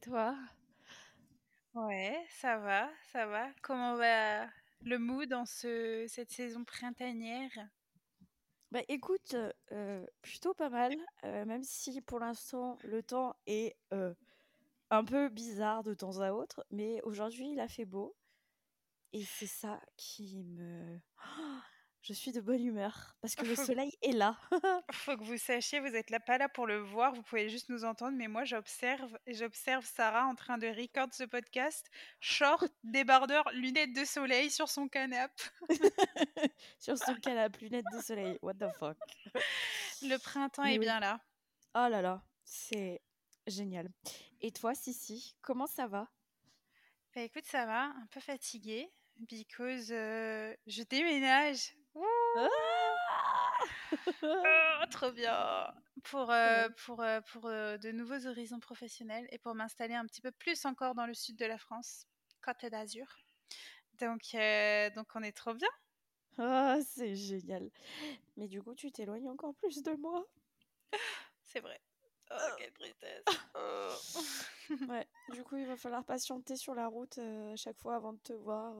toi? Ouais, ça va, ça va. Comment va le mood ce cette saison printanière? Bah, écoute, heu, plutôt pas mal, heu, même si pour l'instant le temps est, heu, un peu bizarre de temps à autre, mais aujourd'hui il a fait beau et c'est ça qui me je suis de bonne humeur parce que le soleil est là. faut que vous sachiez, vous êtes là pas là pour le voir, vous pouvez juste nous entendre, mais moi j'observe j'observe Sarah en train de record ce podcast, short, débardeur, lunettes de soleil sur son canap'. Sur son canapé, lunettes de soleil, what the fuck? Le printemps Mais est oui. bien là. Oh là là, c'est génial. Et toi, Sissi, comment ça va? Bah, écoute, ça va, un peu fatiguée because, heu, je déménage. Ah! Oh, trop bien! Pour, heu, pour, heu, pour, heu, de nouveaux horizons professionnels et pour m'installer un petit peu plus encore dans le sud de la France, Côte d'Azur. Donc, donc on est trop bien. Ah, c'est génial. Mais du coup, tu t'éloignes encore plus de moi. C'est vrai. Oh, quelle tristesse. Oh. Ouais, du coup, il va falloir patienter sur la route euh, à chaque fois avant de te voir.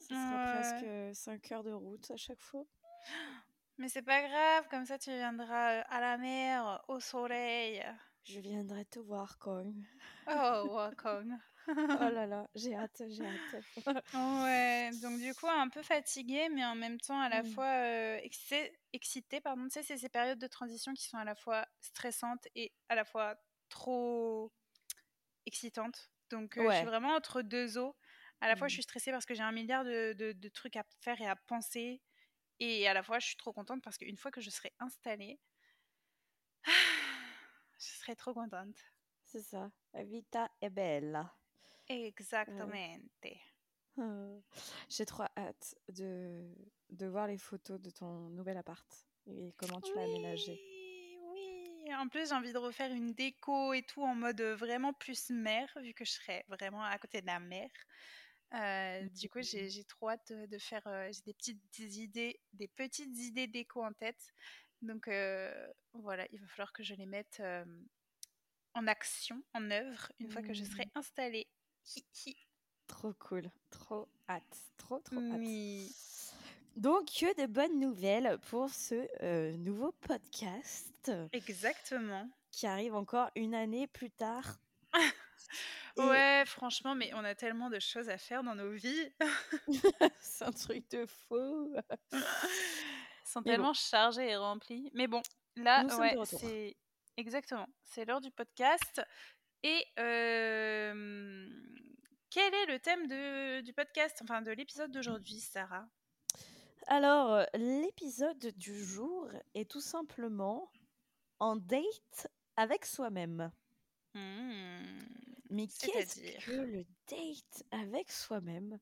Euh, ça sera presque Ouais. 5 heures de route à chaque fois. Mais c'est pas grave, comme ça tu viendras, heu, à la mer, au soleil. Je viendrai te voir, Kong. Oh, Wakong. Oh là là, j'ai hâte, j'ai hâte. Ouais, donc du coup un peu fatiguée, mais en même temps à la Mm. fois, heu, excitée pardon. Tu sais, c'est ces périodes de transition qui sont à la fois stressantes et à la fois trop excitantes. Donc, heu, je suis vraiment entre 2 eaux. À la fois, je Mm. suis stressée parce que j'ai un milliard de de de trucs à faire et à penser et à la fois, je suis trop contente parce qu'une fois que je serai installée je serai trop contente. C'est ça. La vita è bella. Exactamente. Euh, J'ai trop hâte de, de voir les photos de ton nouvel appart et comment tu l'as aménagé. Oui, oui. En plus, j'ai envie de refaire une déco et tout en mode vraiment plus mer, vu que je serai vraiment à côté de la mer. Euh, du coup, j'ai j'ai trop hâte de, de faire. euh, j'ai des petites des idées, des petites idées déco en tête. Donc euh, voilà, il va falloir que je les mette en action, en œuvre, une fois que je serai Mm. installée. Hi, hi. Trop cool, trop hâte, trop trop hâte. Oui. Donc, que de bonnes nouvelles pour ce nouveau podcast Exactement. qui arrive encore une année plus tard. Ouais, franchement, mais on a tellement de choses à faire dans nos vies. c'est un truc de fou. sont Mais bon. tellement chargés et remplis. Mais bon, là, Nous ouais, c'est exactement, c'est l'heure du podcast. Et euh, quel est le thème de, du podcast, enfin de l'épisode d'aujourd'hui, Sarah? Alors, euh, l'épisode du jour est tout simplement en date avec soi-même. Hmm, Mais qu'est-ce que le date avec soi-même?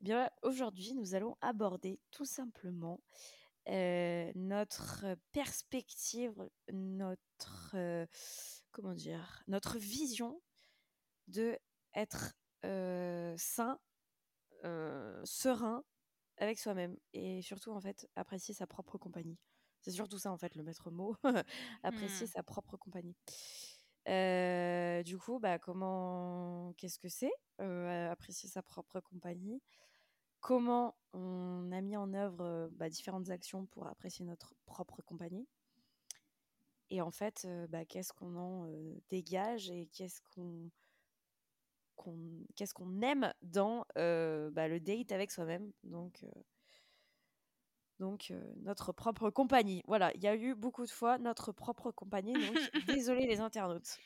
Eh Bien, aujourd'hui, nous allons aborder tout simplement euh, notre perspective, notre euh, comment dire, notre vision de être euh, sain, serein avec soi-même et surtout en fait apprécier sa propre compagnie. C'est surtout ça en fait le maître mot, apprécier Hmm. sa propre compagnie. Euh, du coup, bah, comment, qu'est-ce que c'est euh, apprécier sa propre compagnie? Comment on a mis en œuvre bah, différentes actions pour apprécier notre propre compagnie? Et en fait, euh, bah, qu'est-ce qu'on en dégage et qu'est-ce qu'on aime dans bah, le date avec soi-même? Donc euh, notre propre compagnie. Voilà, il y a eu beaucoup de fois notre propre compagnie, donc désolé les internautes.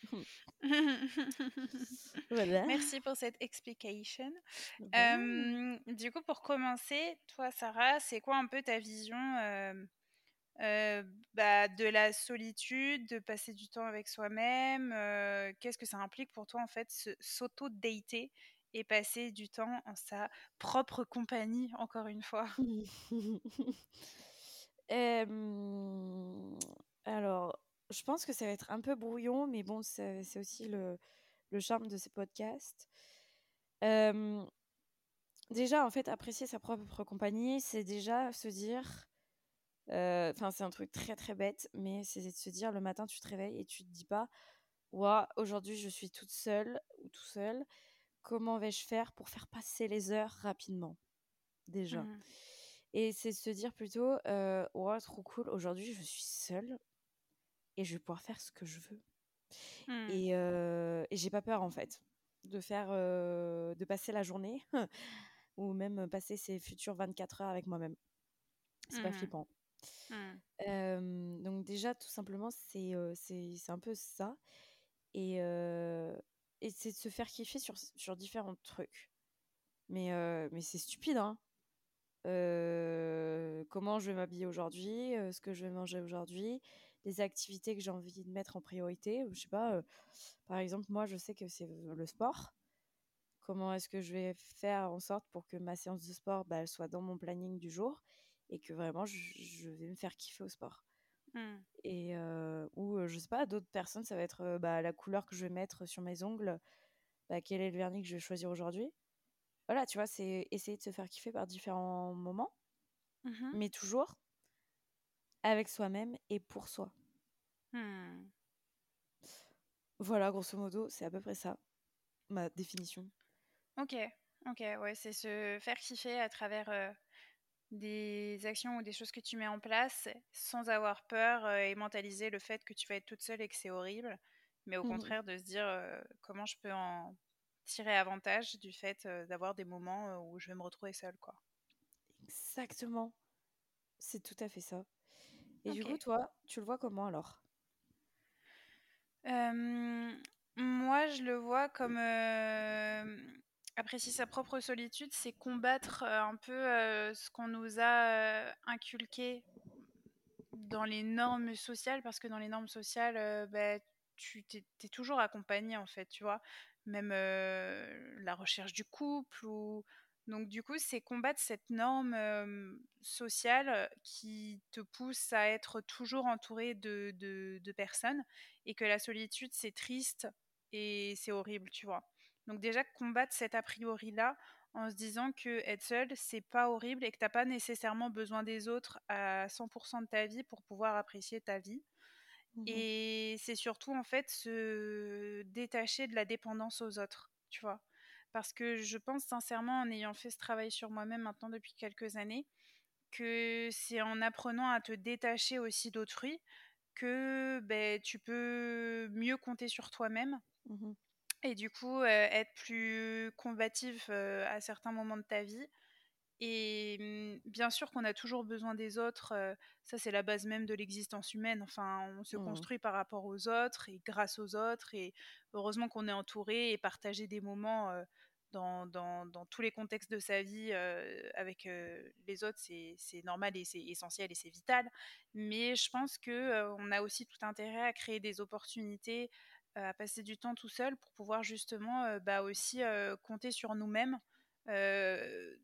voilà. Merci pour cette explication. Voilà. Euh, du coup, pour commencer, toi, Sarah, c'est quoi un peu ta vision euh, bah, de la solitude, de passer du temps avec soi-même Qu'est-ce que ça implique pour toi, en fait, s'auto-dater et passer du temps en sa propre compagnie, encore une fois alors, je pense que ça va être un peu brouillon, mais bon, c'est aussi le, charme de ces podcasts. Déjà, en fait, apprécier sa propre compagnie, c'est déjà se dire. euh, Enfin, c'est un truc très très bête, mais c'est de se dire le matin, tu te réveilles et tu te dis pas ouah, aujourd'hui je suis toute seule ou tout seul. Comment vais-je faire pour faire passer les heures rapidement déjà Mmh. Et c'est se dire plutôt, euh, ouah, trop cool, aujourd'hui je suis seule et je vais pouvoir faire ce que je veux. Mmh. Et, euh, et j'ai pas peur en fait de faire, euh, de passer la journée ou même passer ces futures 24 heures avec moi-même. C'est pas Mmh. flippant. Mmh. Euh, donc déjà, tout simplement, c'est euh, un peu ça. Et, euh, et c'est de se faire kiffer sur, sur différents trucs. Mais, euh, mais c'est stupide, hein. Euh, comment je vais m'habiller aujourd'hui, euh, ce que je vais manger aujourd'hui, les activités que j'ai envie de mettre en priorité. Je sais pas, par exemple, moi, je sais que c'est le sport. Comment est-ce que je vais faire en sorte pour que ma séance de sport, bah, soit dans mon planning du jour et que vraiment, je vais me faire kiffer au sport? Mmh. Et euh, ou euh, je sais pas, d'autres personnes, ça va être euh, bah, la couleur que je vais mettre sur mes ongles, bah, quel est le vernis que je vais choisir aujourd'hui. Voilà, tu vois, c'est essayer de se faire kiffer par différents moments, Mmh. mais toujours avec soi-même et pour soi. Mmh. Voilà, grosso modo, c'est à peu près ça, ma définition. Ok, ok, ouais, c'est se faire kiffer à travers euh, des actions ou des choses que tu mets en place sans avoir peur euh, et mentaliser le fait que tu vas être toute seule et que c'est horrible, mais au Mhm. contraire de se dire euh, comment je peux en tirer avantage du fait euh, d'avoir des moments où je vais me retrouver seule, quoi. Exactement, c'est tout à fait ça. Et du coup, toi, tu le vois comment alors? Euh, moi, je le vois comme apprécier sa propre solitude, c'est combattre euh, un peu euh, ce qu'on nous a euh, inculqué dans les normes sociales, parce que dans les normes sociales, bah, tu t'es, t'es toujours accompagné en fait, tu vois, même la recherche du couple ou donc du coup, c'est combattre cette norme sociale qui te pousse à être toujours entouré de personnes et que la solitude, c'est triste et c'est horrible, tu vois. Donc déjà, combattre cet a priori-là en se disant que être seul, c'est pas horrible et que t'as pas nécessairement besoin des autres à 100% de ta vie pour pouvoir apprécier ta vie. Mhm. Et c'est surtout en fait se détacher de la dépendance aux autres, tu vois. Parce que je pense sincèrement, en ayant fait ce travail sur moi-même maintenant depuis quelques années, que c'est en apprenant à te détacher aussi d'autrui que ben, tu peux mieux compter sur toi-même Mhm. Et du coup être plus combatif à certains moments de ta vie. Et hum, bien sûr qu'on a toujours besoin des autres, euh, ça c'est la base même de l'existence humaine. Enfin, on se Mhm. construit par rapport aux autres et grâce aux autres. Et heureusement qu'on est entouré et partager des moments euh, dans, dans, dans tous les contextes de sa vie euh, avec les autres, c'est normal et c'est essentiel et c'est vital. Mais je pense que euh, on a aussi tout intérêt à créer des opportunités, à passer du temps tout seul pour pouvoir justement euh, bah aussi euh, compter sur nous-mêmes. euh,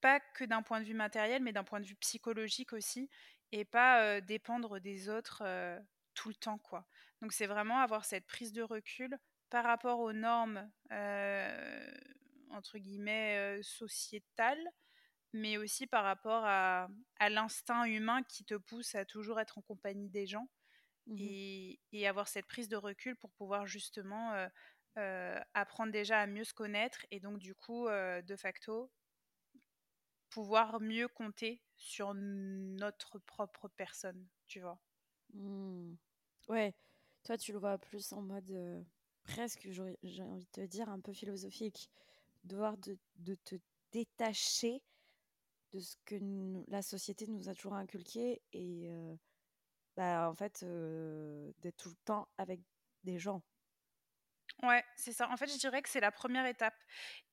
pas que d'un point de vue matériel, mais d'un point de vue psychologique aussi, et pas euh, dépendre des autres euh, tout le temps, quoi. Donc c'est vraiment avoir cette prise de recul par rapport aux normes euh, entre guillemets euh, sociétales, mais aussi par rapport à l'instinct humain qui te pousse à toujours être en compagnie des gens Mhm. et, et avoir cette prise de recul pour pouvoir justement euh, euh, apprendre déjà à mieux se connaître et donc du coup de facto pouvoir mieux compter sur notre propre personne, tu vois? Hmm. Ouais, toi tu le vois plus en mode presque, j'ai envie de te dire, un peu philosophique, devoir de, de te détacher de ce que nous- la société nous a toujours inculqué et euh, bah, en fait euh, d'être tout le temps avec des gens. Ouais, c'est ça. En fait, je dirais que c'est la première étape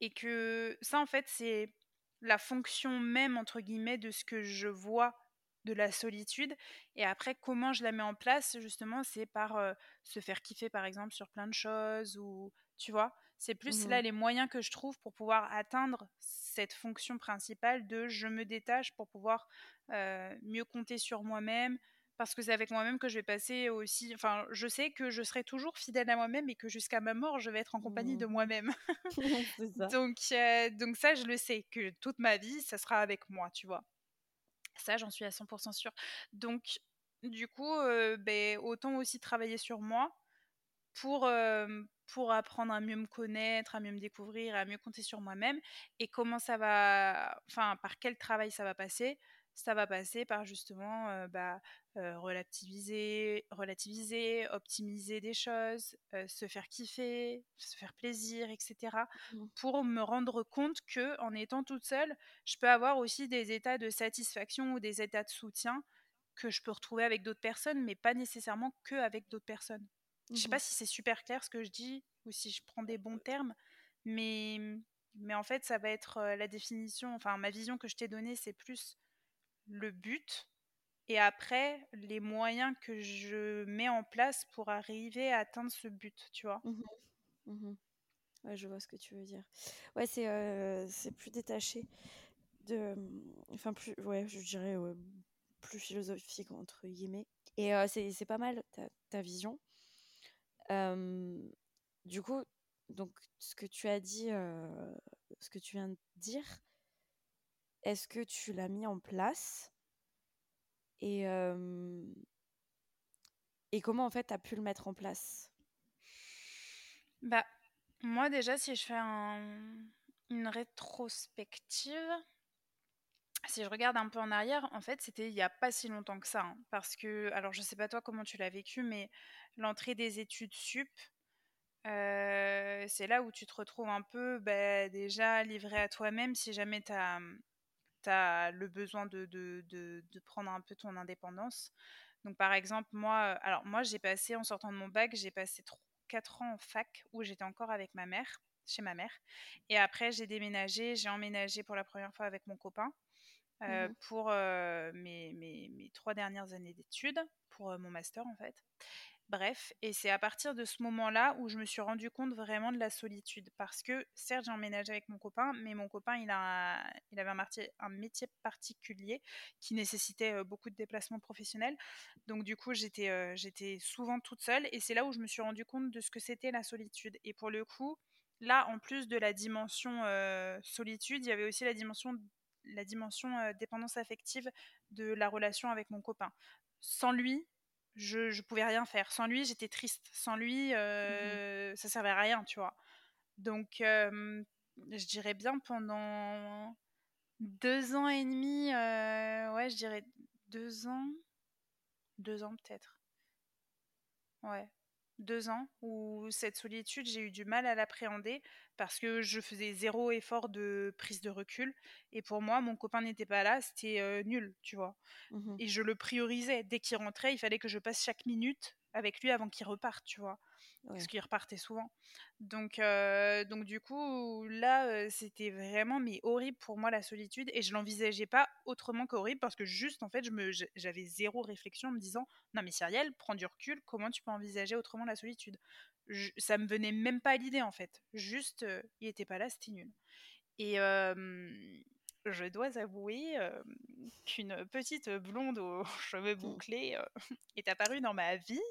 et que ça, en fait, c'est la fonction même, entre guillemets, de ce que je vois de la solitude. Et après, comment je la mets en place, justement, c'est par euh, se faire kiffer, par exemple, sur plein de choses ou, tu vois, c'est plus là Mhm. les moyens que je trouve pour pouvoir atteindre cette fonction principale de je me détache pour pouvoir euh, mieux compter sur moi-même, parce que c'est avec moi-même que je vais passer aussi. Enfin, je sais que je serai toujours fidèle à moi-même et que jusqu'à ma mort, je vais être en compagnie Mhm. de moi-même. donc, euh, donc ça, je le sais que toute ma vie, ça sera avec moi, tu vois. Ça, j'en suis à 100% sûre. Donc, du coup, euh, ben, autant aussi travailler sur moi pour, pour apprendre à mieux me connaître, à mieux me découvrir, à mieux compter sur moi-même. Et comment ça va, enfin, par quel travail ça va passer Ça va passer par justement bah, relativiser, relativiser, optimiser des choses, se faire kiffer, se faire plaisir, etc. Mmh. Pour me rendre compte que en étant toute seule, je peux avoir aussi des états de satisfaction ou des états de soutien que je peux retrouver avec d'autres personnes, mais pas nécessairement que avec d'autres personnes. Je sais pas mmh si c'est super clair ce que je dis ou si je prends des bons termes, mais, mais en fait, ça va être la définition, enfin, ma vision que je t'ai donnée, c'est plus le but et après les moyens que je mets en place pour arriver à atteindre ce but, tu vois. Mmh mmh ouais, je vois ce que tu veux dire. Ouais, c'est c'est plus détaché de, enfin plus, ouais, je dirais plus philosophique entre guillemets. Et c'est pas mal ta, ta vision du coup, donc ce que tu as dit, ce que tu viens de dire, est-ce que tu l'as mis en place et, et comment en fait tu as pu le mettre en place? Bah, moi déjà, si je fais une rétrospective, si je regarde un peu en arrière, en fait, c'était il n'y a pas si longtemps que ça. Hein, parce que, alors je sais pas toi comment tu l'as vécu, mais l'entrée des études sup, euh, c'est là où tu te retrouves un peu bah, déjà livré à toi-même si jamais tu as, as, le besoin de, de, de, prendre un peu ton indépendance. Donc par exemple, moi, alors moi j'ai passé, en sortant de mon bac, j'ai passé 4 ans en fac où j'étais encore avec ma mère, chez ma mère. Et après j'ai déménagé, j'ai emménagé pour la première fois avec mon copain. Euh, mmh pour euh, mes, mes, mes, trois dernières années d'études, pour mon master en fait. Bref, et c'est à partir de ce moment-là où je me suis rendu compte vraiment de la solitude. Parce que, certes, j'ai emménagé avec mon copain, mais mon copain, il, avait un, métier particulier qui nécessitait beaucoup de déplacements professionnels. Donc, du coup, j'étais souvent toute seule. Et c'est là où je me suis rendu compte de ce que c'était la solitude. Et pour le coup, là, en plus de la dimension solitude, il y avait aussi la dimension dépendance affective de la relation avec mon copain. Sans lui, je, je pouvais rien faire. Sans lui, j'étais triste. Sans lui, mmh euh, ça servait à rien, tu vois. Donc, euh, je dirais bien pendant deux ans et demi, euh, ouais, je dirais deux ans, deux ans peut-être. Ouais, deux ans où cette solitude, j'ai eu du mal à l'appréhender parce que je faisais zéro effort de prise de recul. Et pour moi, mon copain n'était pas là, c'était euh, nul, tu vois. Mmh et je le priorisais. Dès qu'il rentrait, il fallait que je passe chaque minute avec lui avant qu'il reparte, tu vois parce qu'il repartait souvent. Donc, euh, donc du coup, là, euh, c'était vraiment mais horrible pour moi la solitude et je l'envisageais pas autrement qu'horrible parce que juste en fait, je me, j'avais zéro réflexion en me disant non mais Cyrielle, prends du recul, comment tu peux envisager autrement la solitude? Ça me venait même pas à l'idée en fait. Juste, euh, il était pas là, c'était nul. Et je dois avouer qu'une petite blonde aux cheveux mmh. bouclés est apparue dans ma vie.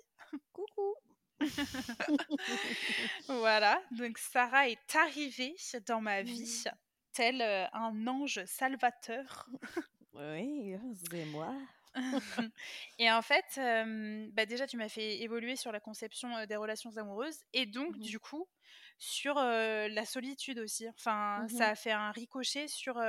Coucou voilà, donc Sarah est arrivée dans ma vie, tel euh, un ange salvateur. oui, c'est moi. et en fait, bah déjà, tu m'as fait évoluer sur la conception des relations amoureuses et donc, mmh du coup, sur euh, la solitude aussi. Enfin, mmh ça a fait un ricochet sur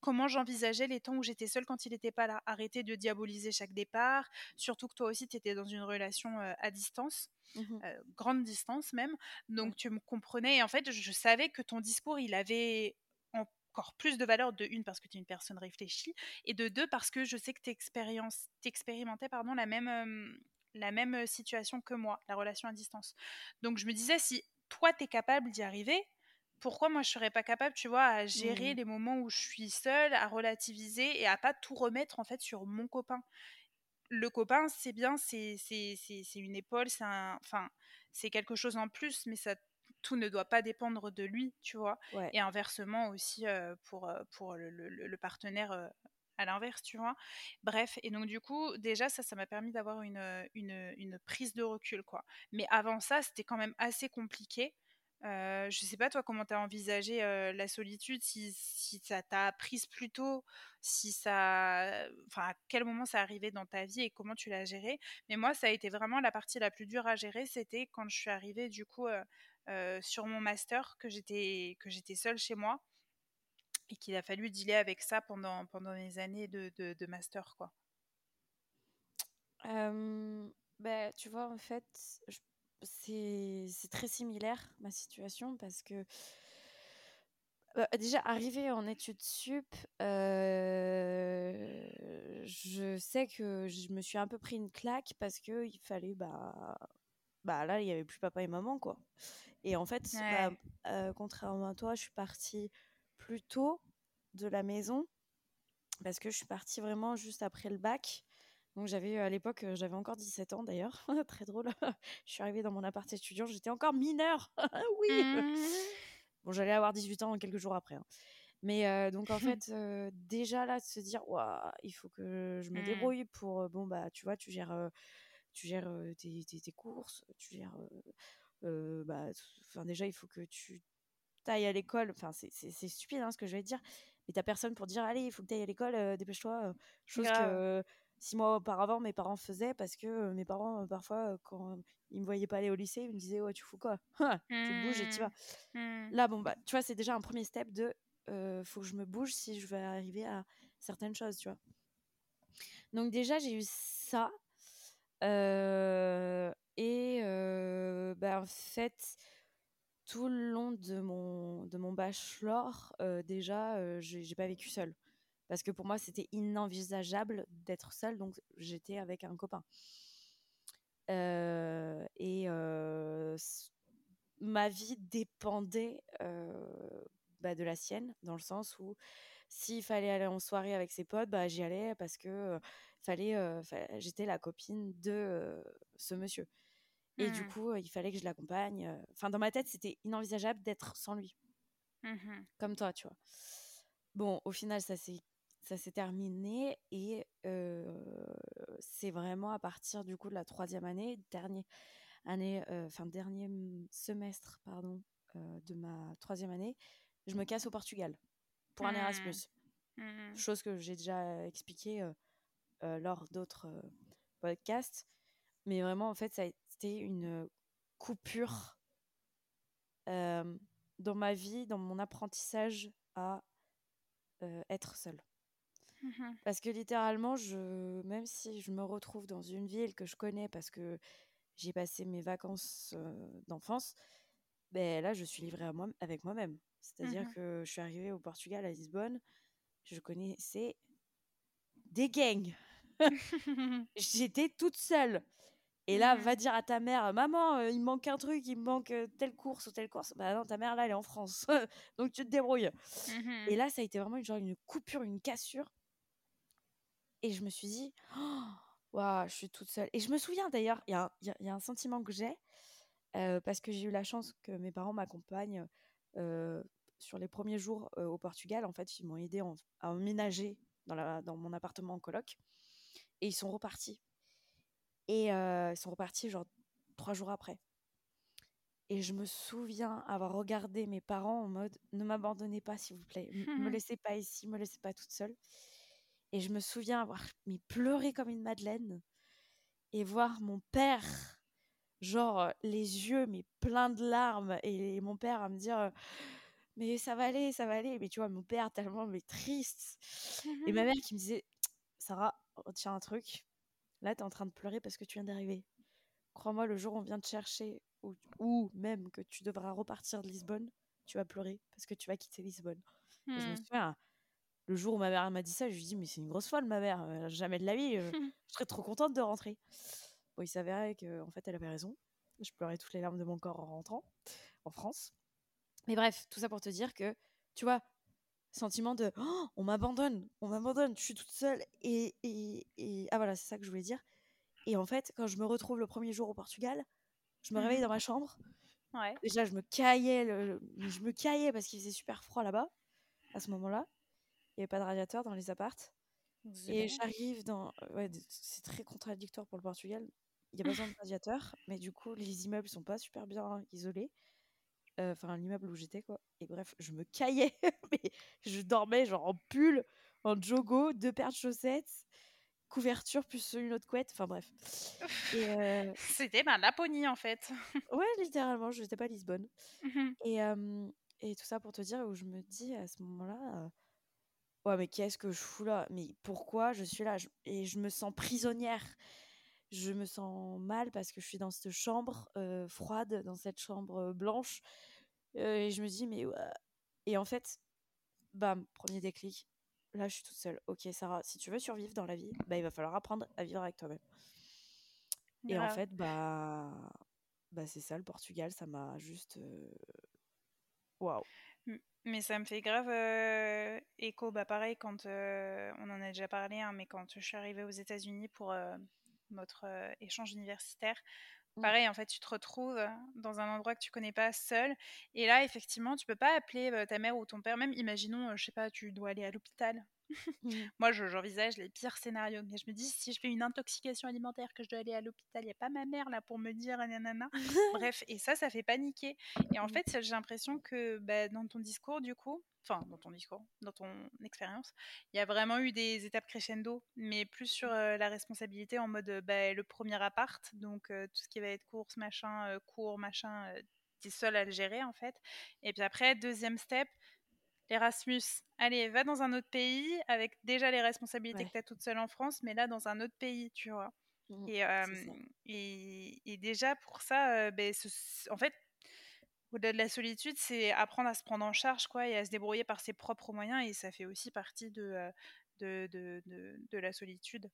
comment j'envisageais les temps où j'étais seule quand il n'était pas là. Arrêter de diaboliser chaque départ, surtout que toi aussi, tu étais dans une relation à distance. Mmh grande distance même, donc tu me comprenais et en fait je savais que ton discours il avait encore plus de valeur de une parce que tu es une personne réfléchie et de deux parce que je sais que tu expérimentais pardon la même la même situation que moi, la relation à distance. Donc je me disais si toi tu es capable d'y arriver, pourquoi moi je serais pas capable, tu vois, à gérer mmh. les moments où je suis seule, à relativiser et à pas tout remettre en fait sur mon copain? Le copain, c'est bien, c'est une épaule, c'est enfin, c'est quelque chose en plus, mais ça, tout ne doit pas dépendre de lui, tu vois? Et inversement aussi pour, pour le, partenaire à l'inverse, tu vois? Bref, et donc du coup, déjà, ça, ça m'a permis d'avoir une, une, prise de recul, quoi. Mais avant ça, c'était quand même assez compliqué. Euh, je sais pas, toi, comment tu as envisagé la solitude, si, ça t'a prise plus tôt, si ça. Enfin, à quel moment ça arrivait dans ta vie et comment tu l'as géré. Mais moi, ça a été vraiment la partie la plus dure à gérer, c'était quand je suis arrivée, du coup, sur mon master, que j'étais seule chez moi et qu'il a fallu dealer avec ça pendant, pendant les années de, de, master, quoi. bah, tu vois, en fait, c'est très similaire ma situation parce que bah, déjà arrivé en études sup, je sais que je me suis un peu pris une claque parce que il fallait bah bah là il y avait plus papa et maman quoi. Et en fait, bah, contrairement à toi, je suis partie plus tôt de la maison parce que je suis partie vraiment juste après le bac. Donc j'avais à l'époque, j'avais encore 17 ans d'ailleurs, très drôle. je suis arrivée dans mon appart étudiant, j'étais encore mineure. oui. Mmh. Bon, j'allais avoir 18 ans quelques jours après. Hein. Mais donc en fait, déjà là de se dire, il faut que je me mmh. débrouille pour, bon bah tu vois, tu gères, tu gères tes, tes, courses, tu gères, bah, enfin déjà il faut que tu ailles à l'école. Enfin c'est stupide hein, ce que je vais te dire, mais t'as personne pour dire allez il faut que tu ailles à l'école dépêche-toi chose que six mois auparavant mes parents faisaient parce que mes parents parfois quand ils me voyaient pas aller au lycée ils me disaient ouais tu fous quoi? Tu bouges et tu vas mmh. mmh. là bon bah tu vois c'est déjà un premier step de faut que je me bouge si je veux arriver à certaines choses tu vois donc déjà j'ai eu ça et bah en fait tout le long de mon, de bachelor, euh, déjà, euh, j'ai pas vécu seule. Parce que pour moi, c'était inenvisageable d'être seule, donc j'étais avec un copain. Euh, et ma vie dépendait bah, de la sienne, dans le sens où s'il fallait aller en soirée avec ses potes, bah, j'y allais parce que fallait, j'étais la copine de ce monsieur. Et du mmh. coup, il fallait que je l'accompagne. Enfin, dans ma tête, c'était inenvisageable d'être sans lui. Mmh Comme toi, tu vois. Bon, au final, ça s'est ça s'est terminé et c'est vraiment à partir du coup de la troisième année, dernier année, enfin dernier semestre, pardon, de ma troisième année, je me casse au Portugal pour un mmh. Erasmus. Chose que j'ai déjà expliqué lors d'autres podcasts, mais vraiment en fait ça a c'était une coupure dans ma vie, dans mon apprentissage à être seule. Mmh parce que littéralement, je, même si je me retrouve dans une ville que je connais parce que j'ai passé mes vacances d'enfance, ben là, je suis livrée à moi, avec moi-même. C'est-à-dire mmh que je suis arrivée au Portugal, à Lisbonne, je connaissais des gangs. J'étais toute seule. Et là, mmh va dire à ta mère, maman, il me manque un truc, il me manque telle course ou telle course. Bah non, ta mère là, elle est en France, donc tu te débrouilles. Mmh et là, ça a été vraiment une, genre une coupure, une cassure. Et je me suis dit, waouh, je suis toute seule. Et je me souviens d'ailleurs, il y, y, a un sentiment que j'ai parce que j'ai eu la chance que mes parents m'accompagnent sur les premiers jours au Portugal. En fait, ils m'ont aidé à emménager dans, la, dans mon appartement en coloc. Et ils sont repartis et ils sont repartis genre trois jours après. Et je me souviens avoir regardé mes parents en mode ne m'abandonnez pas s'il vous plaît, ne me laissez pas ici, me laissez pas toute seule. Et je me souviens avoir mais pleuré comme une madeleine et voir mon père genre les yeux mais pleins de larmes et, mon père à me dire mais ça va aller, ça va aller. Mais tu vois mon père tellement mais triste et ma mère qui me disait Sarah retiens un truc, Là, tu es en train de pleurer parce que tu viens d'arriver. Crois-moi, le jour où on vient te chercher, ou, même que tu devras repartir de Lisbonne, tu vas pleurer parce que tu vas quitter Lisbonne. je me hmm. souviens, le jour où ma mère m'a dit ça, je lui ai dit, mais c'est une grosse folle, ma mère. Euh, jamais de la vie. Je serais trop contente de rentrer. Bon, il s'avérait qu'en en fait, elle avait raison. Je pleurais toutes les larmes de mon corps en rentrant en France. Mais bref, tout ça pour te dire que, tu vois, sentiment de oh, on m'abandonne, on m'abandonne, je suis toute seule. Et, et, et... ah voilà, c'est ça que je voulais dire. Et en fait, quand je me retrouve le premier jour au Portugal, je me réveille mmh. dans ma chambre. Ouais. Déjà, je me caillais, je me caillais parce qu'il faisait super froid là-bas à ce moment-là. Il n'y avait pas de radiateur dans les appartes. Et j'arrive dans. Ouais, c'est très contradictoire pour le Portugal. Il y a besoin de radiateur, mais du coup, les immeubles sont pas super bien isolés. Enfin l'immeuble où j'étais quoi. Et bref, je me caillais, mais je dormais genre en pull, en jogo, deux paires de chaussettes, couverture plus une autre couette, enfin bref. Et C'était ma Laponie en fait. ouais, littéralement, je n'étais pas à Lisbonne. Mmh et, et tout ça pour te dire où je me dis à ce moment-là, ouais mais qu'est-ce que je fous là? Mais pourquoi je suis là? Et je me sens prisonnière je me sens mal parce que je suis dans cette chambre froide, dans cette chambre blanche. et je me dis, mais. Et en fait, bam, premier déclic. Là, je suis toute seule. Ok, Sarah, si tu veux survivre dans la vie, bah, il va falloir apprendre à vivre avec toi-même. Et en fait, bah, bah c'est ça, le Portugal, ça m'a juste. Waouh! Mais ça me fait grave écho. Bah, pareil, quand on en a déjà parlé, hein, mais quand je suis arrivée aux États-Unis pour notre échange universitaire. Mmh. Pareil, en fait, tu te retrouves dans un endroit que tu connais pas seul. Et là, effectivement, tu peux pas appeler ta mère ou ton père. Même, imaginons, je sais pas, tu dois aller à l'hôpital. Mmh. Moi, j'envisage les pires scénarios. Mais je me dis, si je fais une intoxication alimentaire, que je dois aller à l'hôpital, il n'y a pas ma mère là pour me dire nanana. Bref, et ça, ça fait paniquer. Et en mmh. fait, j'ai l'impression que bah, dans ton discours, du coup, enfin, dans ton discours, dans ton expérience, il y a vraiment eu des étapes crescendo, mais plus sur la responsabilité en mode bah, le premier appart, donc tout ce qui va être course, machin, cours, machin, tu es seul à le gérer en fait. Et puis après, deuxième step, Erasmus, allez, va dans un autre pays avec déjà les responsabilités que tu as toute seule en France, mais là dans un autre pays, tu vois. Mmh, et, et, déjà pour ça, ben, en fait, au-delà de la solitude, c'est apprendre à se prendre en charge quoi, et à se débrouiller par ses propres moyens, et ça fait aussi partie de, de, de, de, la solitude.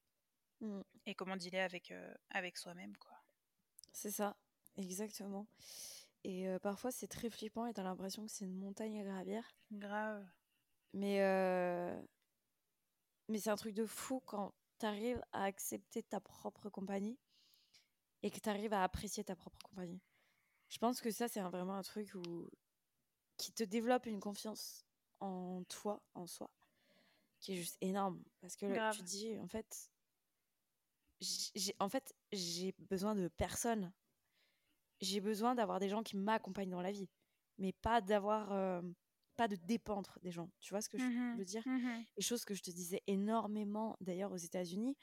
Mmh. Et comment dealer avec, avec soi-même. quoi. C'est ça, exactement. Et parfois, c'est très flippant et t'as l'impression que c'est une montagne à gravir. Grave. Mais, mais c'est un truc de fou quand t'arrives à accepter ta propre compagnie et que t'arrives à apprécier ta propre compagnie. Je pense que ça, c'est vraiment un truc où... qui te développe une confiance en toi, en soi, qui est juste énorme. Parce que là, tu dis, en fait, j'ai en fait, j'ai besoin de personne j'ai besoin d'avoir des gens qui m'accompagnent dans la vie, mais pas d'avoir, euh, pas de dépendre des gens. Tu vois ce que je mmh veux dire? mmh Les choses que je te disais énormément d'ailleurs aux États-Unis.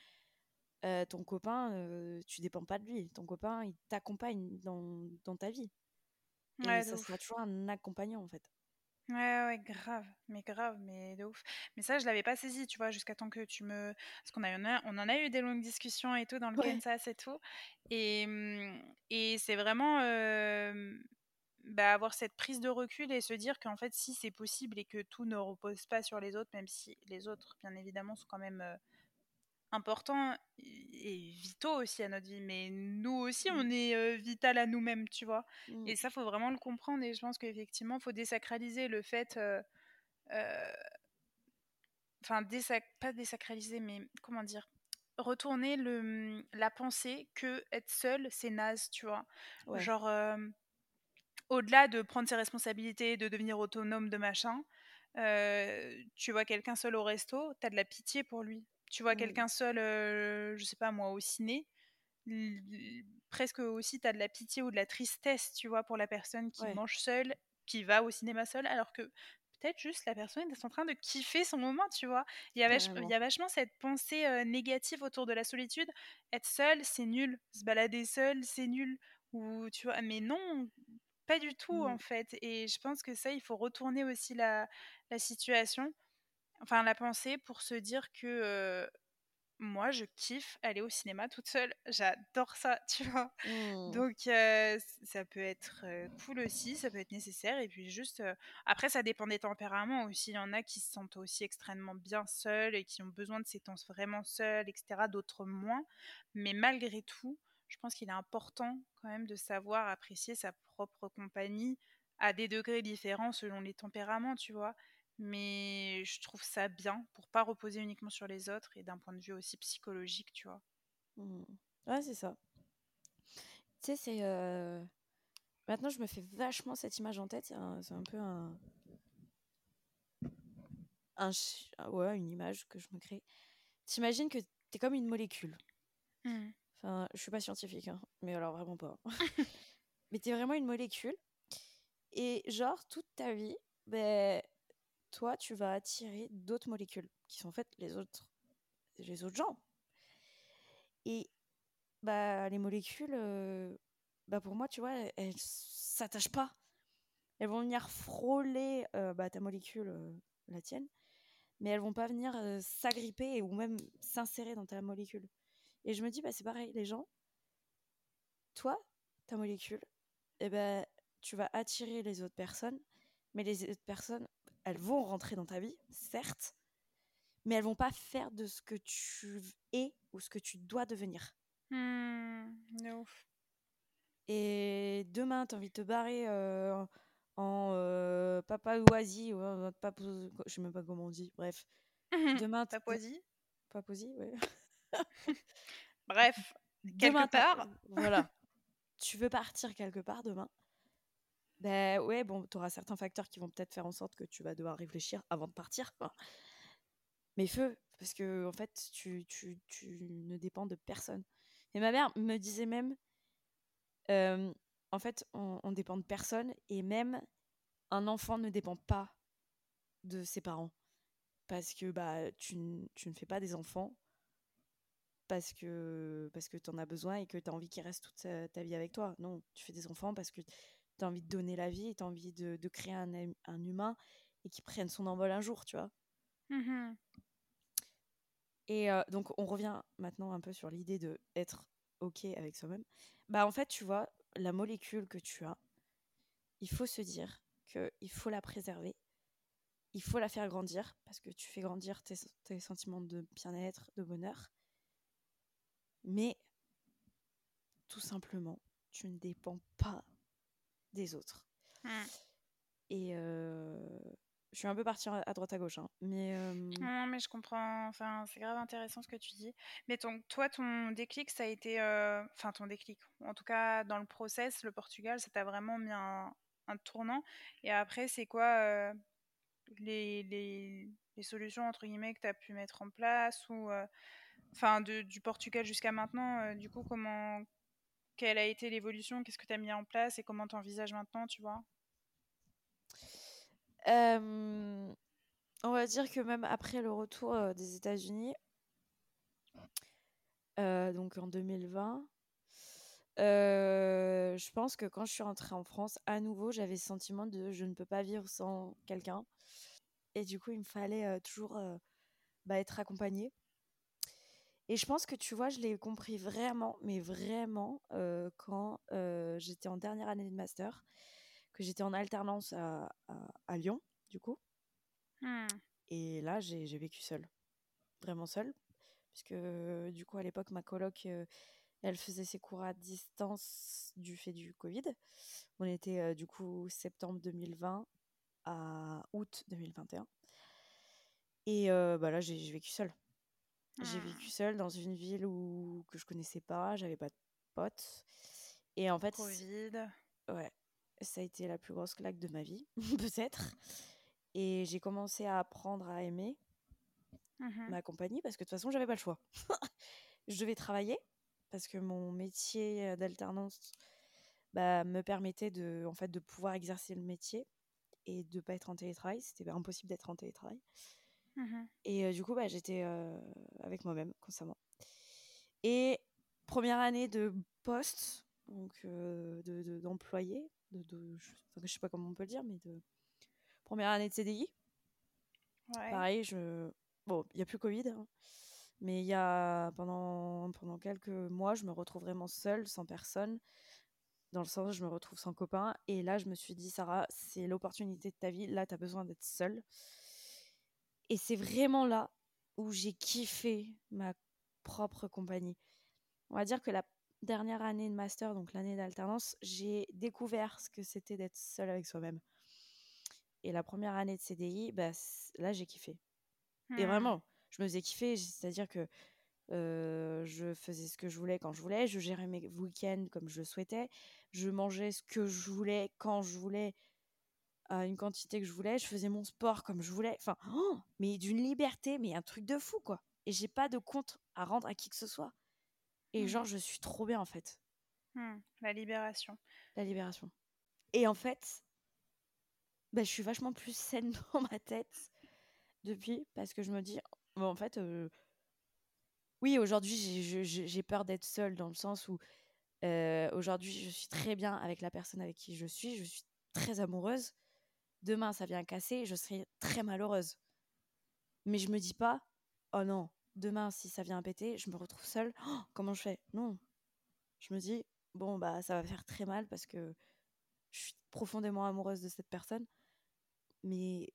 Euh, ton copain, euh, tu dépends pas de lui. Ton copain, il t'accompagne dans, dans, ta vie. Et ça sera toujours un accompagnant en fait. Ouais, ouais, grave, mais grave, mais de ouf. Mais ça, je l'avais pas saisi, tu vois, jusqu'à temps que tu me. Parce qu'on a, on en a eu des longues discussions et tout dans le Kansas et tout. Et, mmh, et c'est vraiment bah, avoir cette prise de recul et se dire qu'en fait, si c'est possible et que tout ne repose pas sur les autres, même si les autres, bien évidemment, sont quand même importants et vitaux aussi à notre vie. Mais nous aussi, on mmh. est vital à nous-mêmes, tu vois. Mmh. Et ça, faut vraiment le comprendre. Et je pense qu'effectivement, il faut désacraliser le fait. Enfin, pas désacraliser, mais comment dire? Retourner le, la pensée que être seul, c'est naze, tu vois. Genre, au-delà de prendre ses responsabilités, de devenir autonome, de machin, tu vois quelqu'un seul au resto, t'as de la pitié pour lui tu vois mmh. quelqu'un seul, je sais pas moi, au ciné, presque aussi tu as de la pitié ou de la tristesse, tu vois, pour la personne qui mange seule, qui va au cinéma seule, alors que peut-être juste la personne est en train de kiffer son moment, tu vois. Il y a, il y a vachement cette pensée négative autour de la solitude. Être seul, c'est nul. Se balader seul, c'est nul. Ou tu vois, mais non, pas du tout en mmh. fait. Et je pense que ça, il faut retourner aussi la, la situation enfin la pensée pour se dire que moi je kiffe aller au cinéma toute seule, j'adore ça, tu vois? Mmh. Donc ça peut être cool aussi, ça peut être nécessaire et puis juste après ça dépend des tempéraments aussi, il y en a qui se sentent aussi extrêmement bien seuls et qui ont besoin de ces temps vraiment seuls, etc. D'autres moins, mais malgré tout, je pense qu'il est important quand même de savoir apprécier sa propre compagnie à des degrés différents selon les tempéraments, tu vois? Mais je trouve ça bien pour pas reposer uniquement sur les autres et d'un point de vue aussi psychologique, tu vois. Mmh. Ouais, c'est ça. Tu sais, c'est. Euh, maintenant, je me fais vachement cette image en tête. C'est un, peu un. un ouais, une image que je me crée. T'imagines que t'es comme une molécule. Mmh. Enfin, je suis pas scientifique, hein, mais alors vraiment pas. mais t'es vraiment une molécule Et genre, toute ta vie, ben, toi, tu vas attirer d'autres molécules qui sont en fait les autres, les autres gens. Et bah, les molécules, euh, bah, pour moi, tu vois, elles, elles s'attachent pas. Elles vont venir frôler euh, bah, ta molécule, euh, la tienne, mais elles vont pas venir s'agripper ou même s'insérer dans ta molécule. Et je me dis, bah, c'est pareil, les gens, toi, ta molécule, eh ben, tu vas attirer les autres personnes, mais les autres personnes, elles vont rentrer dans ta vie, certes, mais elles vont pas faire de ce que tu es ou ce que tu dois devenir. Hmm, de ouf. Et demain, tu as envie de te barrer euh, en euh, Papouasie, ou en Papou- je sais même pas comment on dit, bref. Demain, Papouasie. Papouasie, ouais. Bref, Demain, quelque t'as- part. voilà. tu veux partir quelque part demain. Ben ouais, bon, tu auras certains facteurs qui vont peut-être faire en sorte que tu vas devoir réfléchir avant de partir. Mais feu, parce que en fait, tu, tu, tu ne dépends de personne. Et ma mère me disait même, en fait, on, dépend de personne et même un enfant ne dépend pas de ses parents. Parce que bah, tu, tu ne fais pas des enfants parce que, parce que tu en as besoin et que tu as envie qu'ils restent toute ta vie avec toi. Non, tu fais des enfants parce que tu as envie de donner la vie tu as envie de, de créer un, hum- un humain et qui prenne son envol un jour, tu vois. Mhm. Et euh, donc, on revient maintenant un peu sur l'idée de être OK avec soi-même. Bah, en fait, tu vois, la molécule que tu as, il faut se dire qu'il faut la préserver. Il faut la faire grandir parce que tu fais grandir tes, tes sentiments de bien-être, de bonheur. Mais tout simplement, tu ne dépends pas des autres. Hmm. Et euh, je suis un peu partie à droite à gauche, hein, mais euh, Non, mais je comprends. Enfin, c'est grave intéressant ce que tu dis. Mais ton, toi, ton déclic, ça a été. euh, Enfin, ton déclic. En tout cas, dans le process, le Portugal, ça t'a vraiment mis un, un tournant. Et après, c'est quoi les, les, les solutions, entre guillemets, que tu as pu mettre en place ou. Enfin, du Portugal jusqu'à maintenant, euh, du coup, comment. Quelle a été l'évolution Qu'est-ce que tu as mis en place et comment tu envisages maintenant, tu vois? Euh, on va dire que même après le retour euh, des États-Unis, euh, donc en 2020, euh, je pense que quand je suis rentrée en France, à nouveau, j'avais ce sentiment de je ne peux pas vivre sans quelqu'un. Et du coup, il me fallait toujours bah, être accompagnée. Et je pense que tu vois, je l'ai compris vraiment, mais vraiment, euh, quand euh, j'étais en dernière année de master, que j'étais en alternance à, à- à Lyon, du coup. Hmm. Et là, j'ai vécu seule, vraiment seule, puisque euh, du coup, à l'époque, ma coloc, euh, elle faisait ses cours à distance du fait du Covid. On était du coup septembre 2020 à août 2021. Et bah là, j'ai vécu seule. J'ai Hmm. vécu seule dans une ville où que je connaissais pas, j'avais pas de potes. Et en fait, Covid. ouais, ça a été la plus grosse claque de ma vie, peut-être. Et j'ai commencé à apprendre à aimer Mhm. ma compagnie parce que de toute façon, j'avais pas le choix. je devais travailler parce que mon métier d'alternance bah, me permettait de, en fait, de pouvoir exercer le métier et de pas être en télétravail. C'était impossible d'être en télétravail. Mhm. Et euh, du coup, bah, j'étais euh, avec moi-même constamment. Et première année de poste, donc euh, de- de- d'employé, de, de, je, enfin, je sais pas comment on peut le dire, mais de première année de CDI. Ouais. Pareil, je bon, il y a plus Covid, hein, mais il y a pendant pendant quelques mois, je me retrouve vraiment seule, sans personne, dans le sens je me retrouve sans copain. Et là, je me suis dit, Sarah, c'est l'opportunité de ta vie. Là, tu as besoin d'être seule. Et c'est vraiment là où j'ai kiffé ma propre compagnie. On va dire que la dernière année de master, donc l'année d'alternance, j'ai découvert ce que c'était d'être seule avec soi-même. Et la première année de CDI, bah, là, j'ai kiffé. Et Hmm. vraiment, je me faisais kiffer, c'est-à-dire que euh, je faisais ce que je voulais quand je voulais, je gérais mes week-ends comme je le souhaitais, je mangeais ce que je voulais quand je voulais, à une quantité que je voulais, je faisais mon sport comme je voulais, enfin, oh, mais d'une liberté, mais un truc de fou, quoi. Et j'ai pas de compte à rendre à qui que ce soit. Et Mhm. genre, je suis trop bien, en fait, Hmm. La libération. la libération. Et en fait, bah, je suis vachement plus saine dans ma tête depuis parce que je me dis, bon, en fait, euh, oui, aujourd'hui, j'ai peur d'être seule dans le sens où euh, aujourd'hui, je suis très bien avec la personne avec qui je suis, je suis très amoureuse. Demain, ça vient casser, je serai très malheureuse. Mais je me dis pas, oh non, demain, si ça vient péter, je me retrouve seule. Oh, comment je fais? Non. Je me dis, bon, bah, ça va faire très mal parce que je suis profondément amoureuse de cette personne. Mais,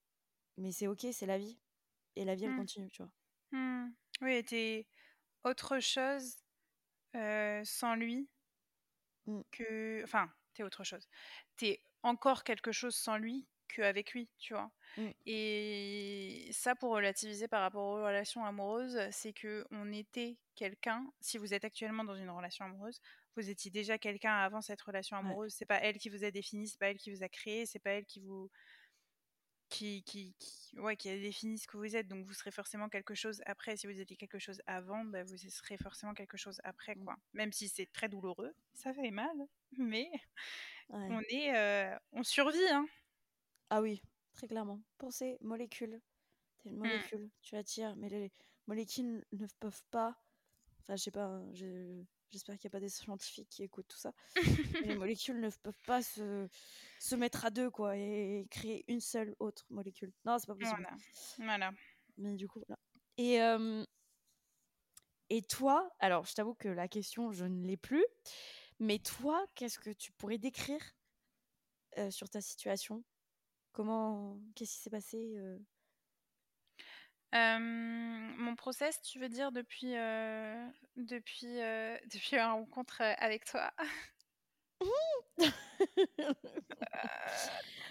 mais c'est ok, c'est la vie. Et la vie, elle Hmm. continue, tu vois. Hmm. Oui, t'es autre chose euh, sans lui Mm. que. Enfin, t'es autre chose. T'es encore quelque chose sans lui qu'avec lui, tu vois. Mm. Et ça, pour relativiser par rapport aux relations amoureuses, c'est que on était quelqu'un. Si vous êtes actuellement dans une relation amoureuse, vous étiez déjà quelqu'un avant cette relation Ouais. amoureuse. C'est pas elle qui vous a défini, c'est pas elle qui vous a créé, c'est pas elle qui vous qui, qui, qui, ouais, qui a défini ce que vous êtes. Donc vous serez forcément quelque chose après. Si vous étiez quelque chose avant, bah, vous serez forcément quelque chose après. Mm. quoi. Même si c'est très douloureux, ça fait mal, mais Ouais. on est, euh, on survit. Hein. Ah oui, très clairement. Pensez, molécules. T'es Hmm. une molécule, tu attires, mais les molécules ne peuvent pas. Enfin, je sais pas, hein, je- j'espère qu'il n'y a pas des scientifiques qui écoutent tout ça. les molécules ne peuvent pas se, se mettre à deux, quoi, et créer une seule autre molécule. Non, c'est pas possible. Voilà. voilà. Mais du coup, voilà. Et, euh, et toi, alors je t'avoue que la question, je ne l'ai plus. Mais toi, qu'est-ce que tu pourrais décrire euh, sur ta situation? Comment, qu'est-ce qui s'est passé euh? Mon process, tu veux dire depuis, euh, depuis, euh, depuis la rencontre avec toi?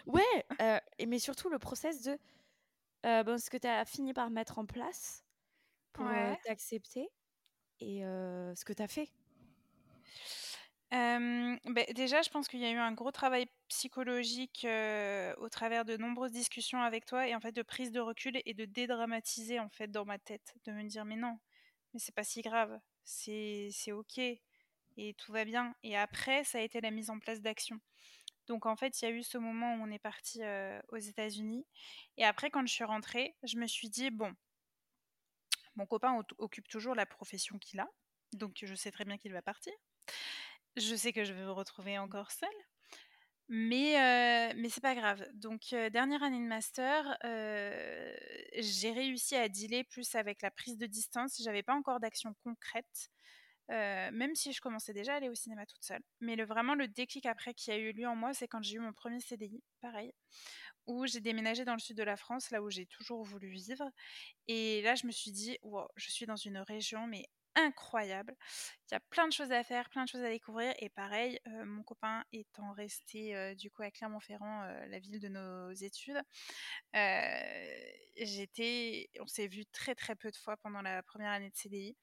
Ouais, euh, et mais surtout le process de bon, ce que tu as fini par mettre en place pour Ouais. t'accepter et ce que tu as fait. Ben, déjà, je pense qu'il y a eu un gros travail psychologique au travers de nombreuses discussions avec toi et en fait de prise de recul et de dédramatiser en fait dans ma tête, de me dire mais non, mais c'est pas si grave, c'est ok et tout va bien. Et après, ça a été la mise en place d'actions. Donc en fait, il y a eu ce moment où on est parti aux États-Unis et après quand je suis rentrée, je me suis dit bon, mon copain occupe toujours la profession qu'il a, donc je sais très bien qu'il va partir. Je sais que je vais me retrouver encore seule. Mais, euh, mais c'est pas grave. Donc, euh, dernière année de master, euh, j'ai réussi à dealer plus avec la prise de distance. J'avais pas encore d'action concrète, euh, même si je commençais déjà à aller au cinéma toute seule. Mais le, vraiment, le déclic après qui a eu lieu en moi, c'est quand j'ai eu mon premier CDI, pareil, où j'ai déménagé dans le sud de la France, là où j'ai toujours voulu vivre. Et là, je me suis dit, wow, je suis dans une région, mais incroyable. Il y a plein de choses à faire, plein de choses à découvrir. Et pareil, euh, mon copain étant resté euh, du coup à Clermont-Ferrand, euh, la ville de nos études, j'étais, on s'est vu très très peu de fois pendant la première année de CDI.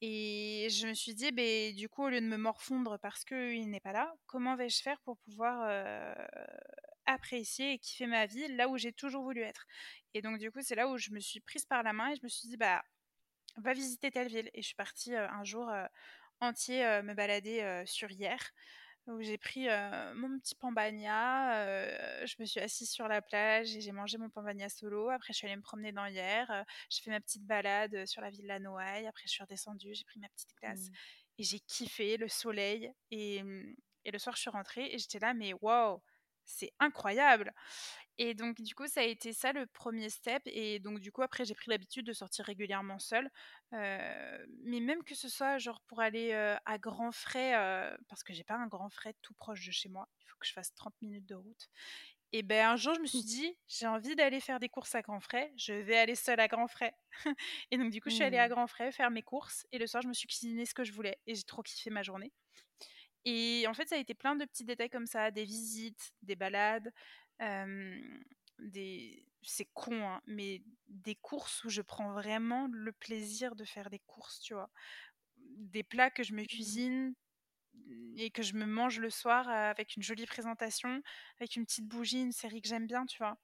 Et je me suis dit, ben, du coup, au lieu de me morfondre parce qu'il n'est pas là, comment vais-je faire pour pouvoir apprécier et kiffer ma vie là où j'ai toujours voulu être? Et donc, du coup, c'est là où je me suis prise par la main et je me suis dit, bah, va visiter telle ville. Et je suis partie euh, un jour entier me balader sur hier, où j'ai pris euh, mon petit pambagna, euh, je me suis assise sur la plage et j'ai mangé mon pambagna solo. Après, je suis allée me promener dans hier, euh, j'ai fait ma petite balade sur la ville de la Noailles. Après, je suis redescendue, j'ai pris ma petite glace Mm. et j'ai kiffé le soleil. Et, hum, et le soir, je suis rentrée et j'étais là, mais waouh, c'est incroyable! Et donc, du coup, ça a été ça le premier step. Et donc, du coup, après, j'ai pris l'habitude de sortir régulièrement seule. Euh, mais même que ce soit genre pour aller euh, à grands frais, euh, parce que j'ai pas un grand frais tout proche de chez moi, il faut que je fasse 30 minutes de route. Et ben un jour, je me suis dit, j'ai envie d'aller faire des courses à grands frais, je vais aller seule à grands frais. et donc, du coup, je suis allée à Mm. grands frais faire mes courses. Et le soir, je me suis cuisiné ce que je voulais. Et j'ai trop kiffé ma journée. Et en fait, ça a été plein de petits détails comme ça, des visites, des balades, des... C'est con, hein, mais des courses où je prends vraiment le plaisir de faire des courses, tu vois. Des plats que je me Mm. cuisine et que je me mange le soir avec une jolie présentation, avec une petite bougie, une série que j'aime bien, tu vois.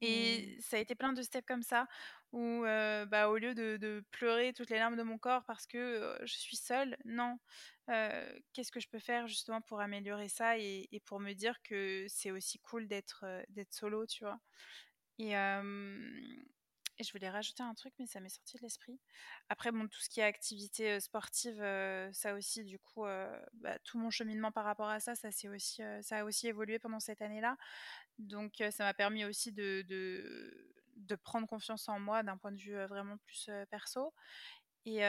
Et ça a été plein de steps comme ça, où bah, au lieu de, pleurer toutes les larmes de mon corps parce que je suis seule, non. Qu'est-ce que je peux faire justement pour améliorer ça et, pour me dire que c'est aussi cool d'être d'être solo, tu vois? Et, et je voulais rajouter un truc, mais ça m'est sorti de l'esprit. Après, bon, tout ce qui est activité sportive, ça aussi, du coup, bah, tout mon cheminement par rapport à ça, ça, aussi, ça a aussi évolué pendant cette année-là. Donc, ça m'a permis aussi de, de, prendre confiance en moi d'un point de vue vraiment plus perso. Et,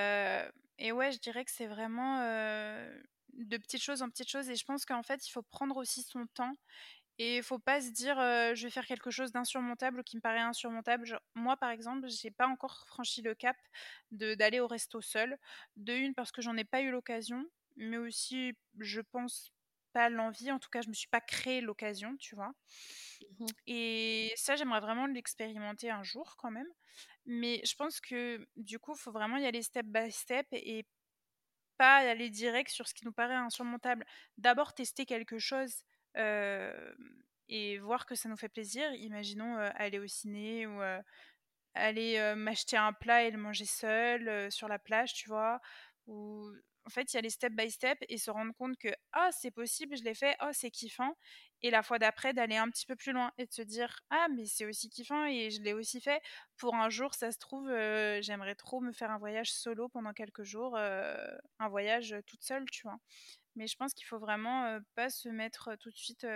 et, ouais, je dirais que c'est vraiment de petites choses en petites choses. Et je pense qu'en fait, il faut prendre aussi son temps et il faut pas se dire je vais faire quelque chose d'insurmontable qui me paraît insurmontable. moi, par exemple, j'ai pas encore franchi le cap d'aller au resto seul. De une parce que j'en ai pas eu l'occasion, mais aussi je pense pas l'envie. En tout cas, je me suis pas créé l'occasion, tu vois. Mmh et ça, j'aimerais vraiment l'expérimenter un jour quand même. Mais je pense que du coup, il faut vraiment y aller step by step et pas aller direct sur ce qui nous paraît insurmontable. D'abord, tester quelque chose et voir que ça nous fait plaisir. Imaginons aller au ciné ou aller m'acheter un plat et le manger seul sur la plage, tu vois. Ou en fait, y a les step by step et se rendre compte que ah c'est possible, je l'ai fait, oh c'est kiffant. Et la fois d'après d'aller un petit peu plus loin et de se dire ah mais c'est aussi kiffant et je l'ai aussi fait. Pour un jour, ça se trouve, j'aimerais trop me faire un voyage solo pendant quelques jours, un voyage toute seule, tu vois. Mais je pense qu'il faut vraiment pas se mettre tout de suite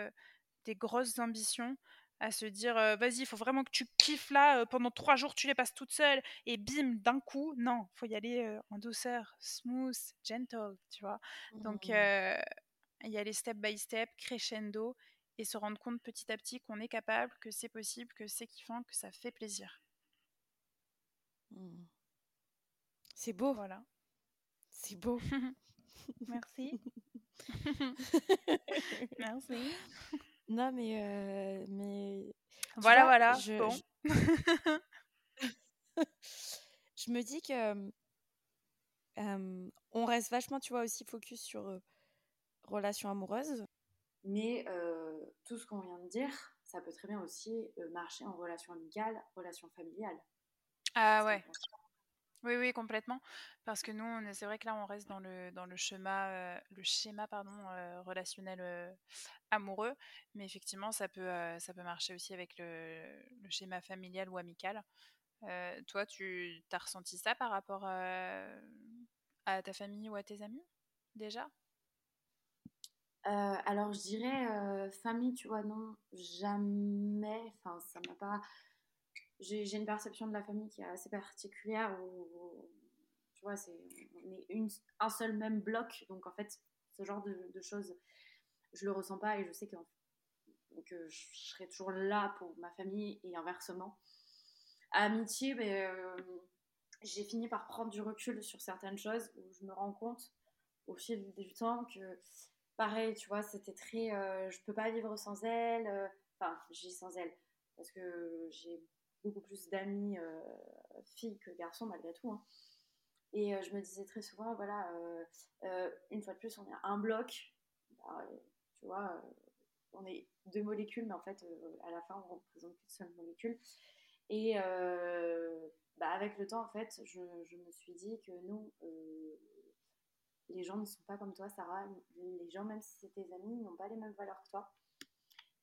des grosses ambitions à se dire vas-y, il faut vraiment que tu kiffes là pendant trois jours, tu les passes toute seule et bim d'un coup. Non, faut y aller en douceur, smooth, gentle, tu vois? Donc mmh. y aller step by step, crescendo et se rendre compte petit à petit qu'on est capable, que c'est possible, que c'est kiffant, que ça fait plaisir. Mmh. C'est beau. Voilà. C'est beau. Merci. Merci. Non, mais, euh, mais voilà, voilà. Je, bon. je... me dis que on reste vachement, tu vois, aussi focus sur relations amoureuses. Mais tout ce qu'on vient de dire, ça peut très bien aussi marcher en relation amicale, relation familiale. Ah ouais. Oui, oui, complètement. Parce que nous, c'est vrai que là, on reste dans le, dans le schéma, le schéma pardon, relationnel amoureux. Mais effectivement, ça peut, ça peut marcher aussi avec le, le schéma familial ou amical. toi, tu as ressenti ça par rapport à ta famille ou à tes amis, déjà? Alors je dirais famille, tu vois, non, jamais, enfin ça m'a pas, j'ai une perception de la famille qui est assez particulière où, tu vois, c'est, on est un seul même bloc. Donc, en fait, ce genre de, choses, je le ressens pas et je sais que, que je serai toujours là pour ma famille et inversement. amitié, ben, euh, j'ai fini par prendre du recul sur certaines choses où je me rends compte au fil du temps que, pareil, tu vois, c'était très. Euh, je peux pas vivre sans elle. Euh, enfin, j'ai sans elle parce que j'ai beaucoup plus d'amis euh, filles que garçons malgré tout. Hein. Et euh, je me disais très souvent, voilà, euh, une fois de plus, on est un bloc. Bah, tu vois, on est deux molécules, mais en fait, à la fin, on représente qu'une seule molécule. Et bah, avec le temps, en fait, je, je me suis dit que nous, les gens ne sont pas comme toi, Sarah. Les gens, même si c'est tes amis, n'ont pas les mêmes valeurs que toi.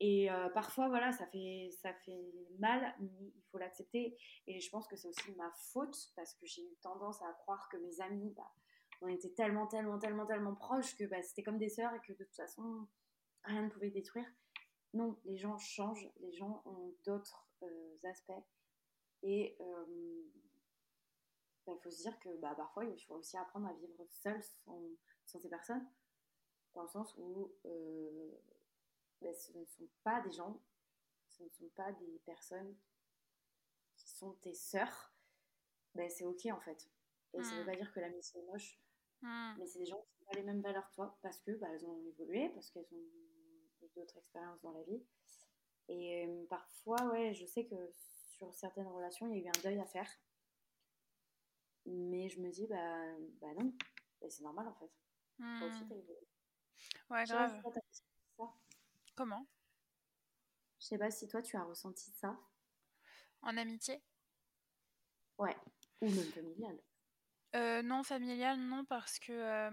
Et euh, parfois, voilà, ça fait, ça fait mal, mais il faut l'accepter. Et je pense que c'est aussi ma faute parce que j'ai eu tendance à croire que mes amis, bah, on était tellement, tellement, tellement, tellement proches que bah, c'était comme des sœurs et que de toute façon, rien ne pouvait détruire. Non, les gens changent, les gens ont d'autres euh, aspects. Et il euh, bah, faut se dire que bah, parfois, il faut aussi apprendre à vivre seul sans, sans ces personnes. Dans le sens où ben, ce ne sont pas des gens, ce ne sont pas des personnes qui sont tes sœurs, ben, c'est ok en fait. Et ça ne veut hmm. pas dire que l'amitié est moche, hmm. mais c'est des gens qui n'ont pas les mêmes valeurs que toi parce que bah, elles ont évolué, parce qu'elles ont eu d'autres expériences dans la vie. Et euh, parfois, ouais, je sais que sur certaines relations, il y a eu un deuil à faire. Mais je me dis, bah, bah non, bah, c'est normal en fait. Toi aussi, hmm. Ouais, grave. Comment? Je sais pas si toi tu as ressenti ça. En amitié? Ouais, ou même familial. Euh, non, familial, non, parce que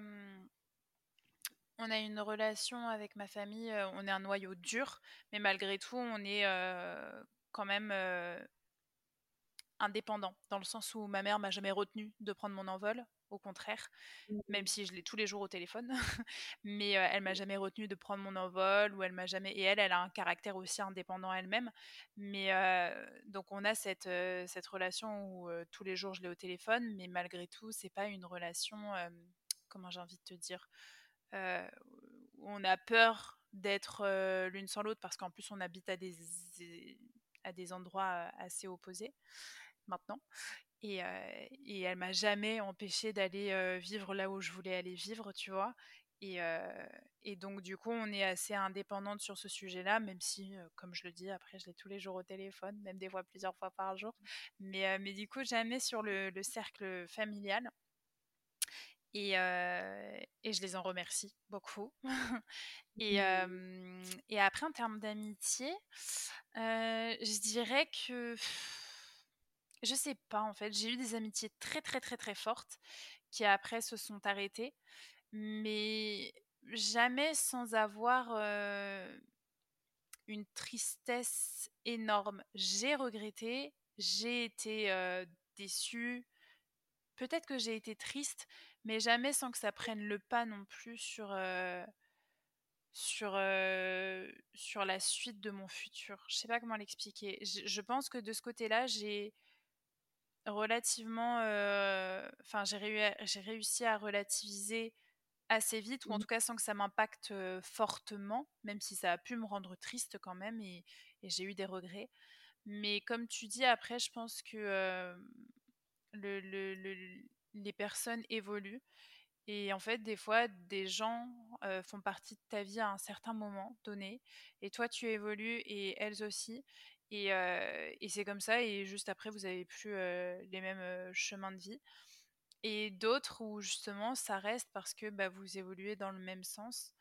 on a une relation avec ma famille, on est un noyau dur, mais malgré tout, on est quand même indépendant, dans le sens où ma mère m'a jamais retenu de prendre mon envol, au contraire, mmh. même si je l'ai tous les jours au téléphone, mais elle m'a jamais retenu de prendre mon envol, ou elle m'a jamais, et elle, elle a un caractère aussi indépendant elle-même, mais donc on a cette, cette relation où tous les jours je l'ai au téléphone, mais malgré tout, c'est pas une relation, comment j'ai envie de te dire, où on a peur d'être l'une sans l'autre parce qu'en plus on habite à des, à des endroits assez opposés maintenant. Et, euh, et elle m'a jamais empêché d'aller euh, vivre là où je voulais aller vivre, tu vois? Et, et, donc, du coup, on est assez indépendante sur ce sujet-là, même si, comme je le dis, après, je l'ai tous les jours au téléphone, même des fois plusieurs fois par jour. Mais, mais du coup, jamais sur le, le cercle familial. Et, et, je les en remercie beaucoup. et, mmh. et, après, en termes d'amitié, je dirais que je sais pas en fait. J'ai eu des amitiés très très très très fortes qui après se sont arrêtées, mais jamais sans avoir une tristesse énorme. J'ai regretté, j'ai été déçue. Peut-être que j'ai été triste, mais jamais sans que ça prenne le pas non plus sur sur, sur la suite de mon futur. Je sais pas comment l'expliquer. je pense que de ce côté-là, j'ai relativement. Enfin, j'ai, réussi à relativiser assez vite, ou en mmh. tout cas sans que ça m'impacte fortement, même si ça a pu me rendre triste quand même, et, j'ai eu des regrets. Mais comme tu dis, après, je pense que les personnes évoluent. Et en fait, des fois, des gens font partie de ta vie à un certain moment donné. Et toi, tu évolues et elles aussi. Et, c'est comme ça, et juste après, vous avez plus les mêmes chemins de vie. Et d'autres où justement ça reste parce que bah, vous évoluez dans le même sens.